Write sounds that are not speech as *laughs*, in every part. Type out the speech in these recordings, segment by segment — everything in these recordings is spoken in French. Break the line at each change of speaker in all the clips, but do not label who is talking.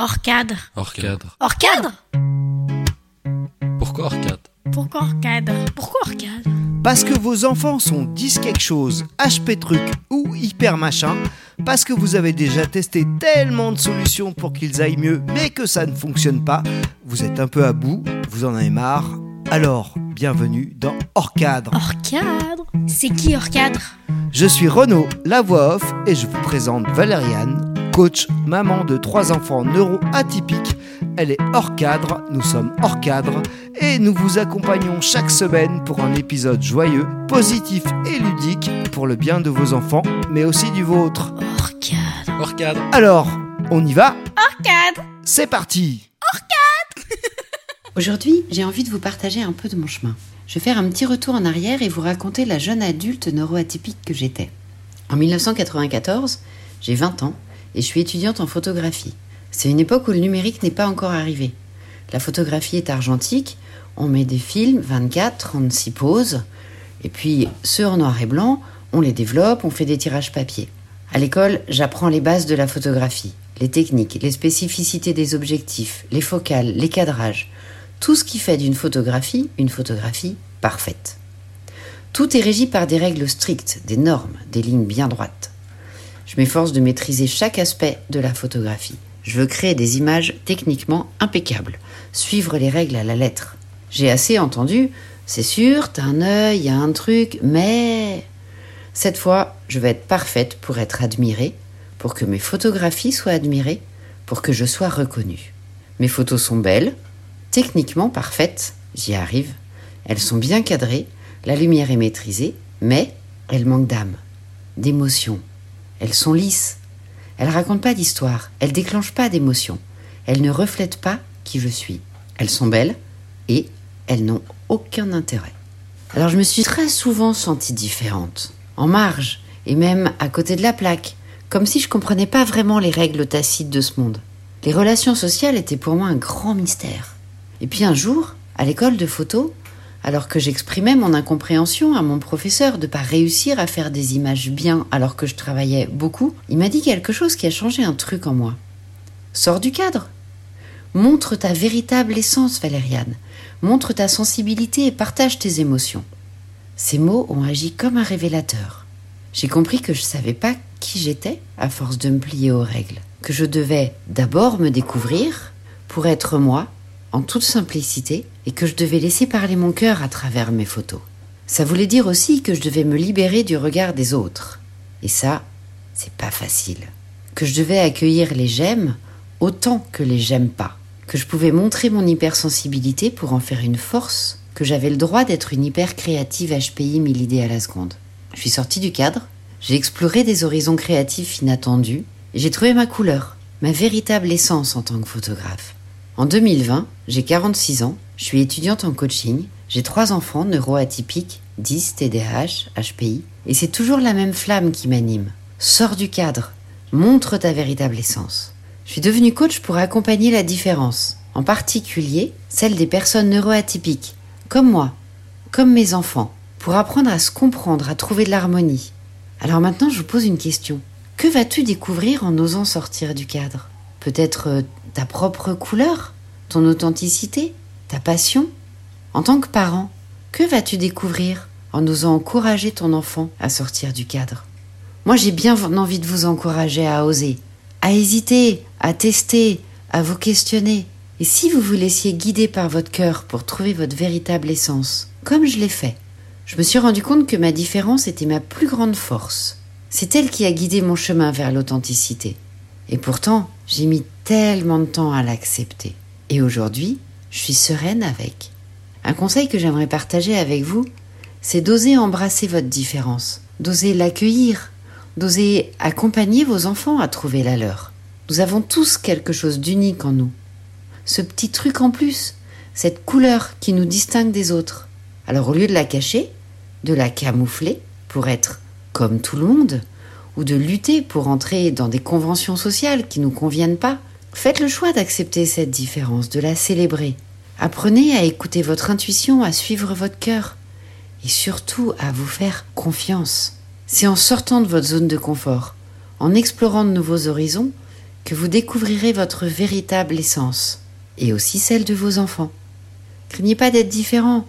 Hors cadre.
Hors cadre.
Hors cadre
Pourquoi hors cadre?
Pourquoi hors cadre? Pourquoi hors cadre?
Parce que vos enfants sont 10 quelque chose, HP truc ou hyper machin. Parce que vous avez déjà testé tellement de solutions pour qu'ils aillent mieux, mais que ça ne fonctionne pas. Vous êtes un peu à bout, vous en avez marre. Alors, bienvenue dans Hors cadre.
Hors cadre? C'est qui hors cadre?
Je suis Renaud, la voix off, et je vous présente Valériane, coach, maman de trois enfants neuro-atypiques. Elle est hors cadre, nous sommes hors cadre, et nous vous accompagnons chaque semaine pour un épisode joyeux, positif et ludique pour le bien de vos enfants, mais aussi du vôtre.
Hors cadre.
Hors cadre.
Alors, on y va?
Hors cadre
C'est parti *laughs*
Aujourd'hui, j'ai envie de vous partager un peu de mon chemin. Je vais faire un petit retour en arrière et vous raconter la jeune adulte neuroatypique que j'étais. En 1994, j'ai 20 ans et je suis étudiante en photographie. C'est une époque où le numérique n'est pas encore arrivé. La photographie est argentique, on met des films, 24, 36 poses, et puis ceux en noir et blanc, on les développe, on fait des tirages papier. À l'école, j'apprends les bases de la photographie, les techniques, les spécificités des objectifs, les focales, les cadrages, tout ce qui fait d'une photographie une photographie parfaite. Tout est régi par des règles strictes, des normes, des lignes bien droites. Je m'efforce de maîtriser chaque aspect de la photographie. Je veux créer des images techniquement impeccables, suivre les règles à la lettre. J'ai assez entendu, c'est sûr, t'as un œil, y a un truc, mais... Cette fois, je vais être parfaite pour être admirée, pour que mes photographies soient admirées, pour que je sois reconnue. Mes photos sont belles, techniquement parfaites, j'y arrive. Elles sont bien cadrées, la lumière est maîtrisée, mais elles manquent d'âme, d'émotion. Elles sont lisses. Elles racontent pas d'histoire, elles déclenchent pas d'émotion. Elles ne reflètent pas qui je suis. Elles sont belles et elles n'ont aucun intérêt. Alors je me suis très souvent sentie différente, en marge et même à côté de la plaque, comme si je comprenais pas vraiment les règles tacites de ce monde. Les relations sociales étaient pour moi un grand mystère. Et puis un jour, à l'école de photo, alors que j'exprimais mon incompréhension à mon professeur de pas réussir à faire des images bien alors que je travaillais beaucoup, il m'a dit quelque chose qui a changé un truc en moi. Sors du cadre. Montre ta véritable essence, Valériane. Montre ta sensibilité et partage tes émotions. Ces mots ont agi comme un révélateur. J'ai compris que je savais pas qui j'étais à force de me plier aux règles, que je devais d'abord me découvrir pour être moi en toute simplicité et que je devais laisser parler mon cœur à travers mes photos. Ça voulait dire aussi que je devais me libérer du regard des autres. Et ça, c'est pas facile. Que je devais accueillir les j'aime autant que les j'aime pas. Que je pouvais montrer mon hypersensibilité pour en faire une force. Que j'avais le droit d'être une hyper créative HPI mille idées à la seconde. Je suis sortie du cadre. J'ai exploré des horizons créatifs inattendus. J'ai trouvé ma couleur, ma véritable essence en tant que photographe. En 2020, j'ai 46 ans, je suis étudiante en coaching, j'ai trois enfants neuroatypiques, 10, TDAH, HPI, et c'est toujours la même flamme qui m'anime. Sors du cadre, montre ta véritable essence. Je suis devenue coach pour accompagner la différence, en particulier celle des personnes neuroatypiques, comme moi, comme mes enfants, pour apprendre à se comprendre, à trouver de l'harmonie. Alors maintenant, je vous pose une question. Que vas-tu découvrir en osant sortir du cadre? Peut-être euh, ta propre couleur, ton authenticité, ta passion En tant que parent, que vas-tu découvrir en osant encourager ton enfant à sortir du cadre? Moi j'ai bien envie de vous encourager à oser, à hésiter, à tester, à vous questionner. Et si vous vous laissiez guider par votre cœur pour trouver votre véritable essence, comme je l'ai fait, je me suis rendu compte que ma différence était ma plus grande force. C'est elle qui a guidé mon chemin vers l'authenticité. Et pourtant, j'ai mis tellement de temps à l'accepter. Et aujourd'hui, je suis sereine avec. Un conseil que j'aimerais partager avec vous, c'est d'oser embrasser votre différence, d'oser l'accueillir, d'oser accompagner vos enfants à trouver la leur. Nous avons tous quelque chose d'unique en nous. Ce petit truc en plus, cette couleur qui nous distingue des autres. Alors au lieu de la cacher, de la camoufler pour être comme tout le monde, ou de lutter pour entrer dans des conventions sociales qui ne nous conviennent pas, faites le choix d'accepter cette différence, de la célébrer. Apprenez à écouter votre intuition, à suivre votre cœur et surtout à vous faire confiance. C'est en sortant de votre zone de confort, en explorant de nouveaux horizons, que vous découvrirez votre véritable essence, et aussi celle de vos enfants. Craignez pas d'être différent.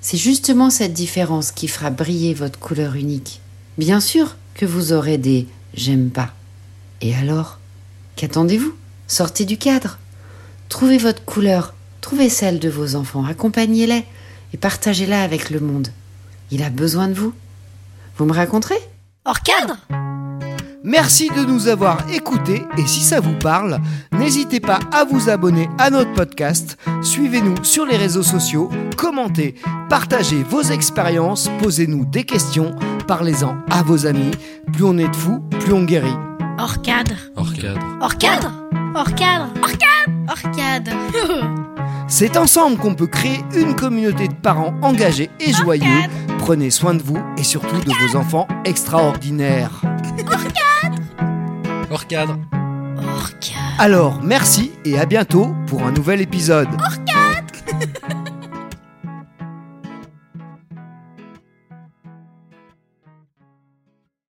C'est justement cette différence qui fera briller votre couleur unique. Bien sûr que vous aurez des j'aime pas. Et alors Qu'attendez-vous? Sortez du cadre. Trouvez votre couleur, trouvez celle de vos enfants, accompagnez-les et partagez-la avec le monde. Il a besoin de vous. Vous me raconterez?
Hors cadre
Merci de nous avoir écoutés et si ça vous parle, n'hésitez pas à vous abonner à notre podcast, suivez-nous sur les réseaux sociaux, commentez, partagez vos expériences, posez-nous des questions, parlez-en à vos amis. Plus on est de fous, plus on guérit.
Hors cadre
Hors cadre.
Hors cadre Hors cadre Hors cadre Hors cadre *laughs*
C'est ensemble qu'on peut créer une communauté de parents engagés et joyeux. Prenez soin de vous et surtout de vos enfants extraordinaires.
Hors cadre.
Hors cadre
Alors, merci et à bientôt pour un nouvel épisode.
Hors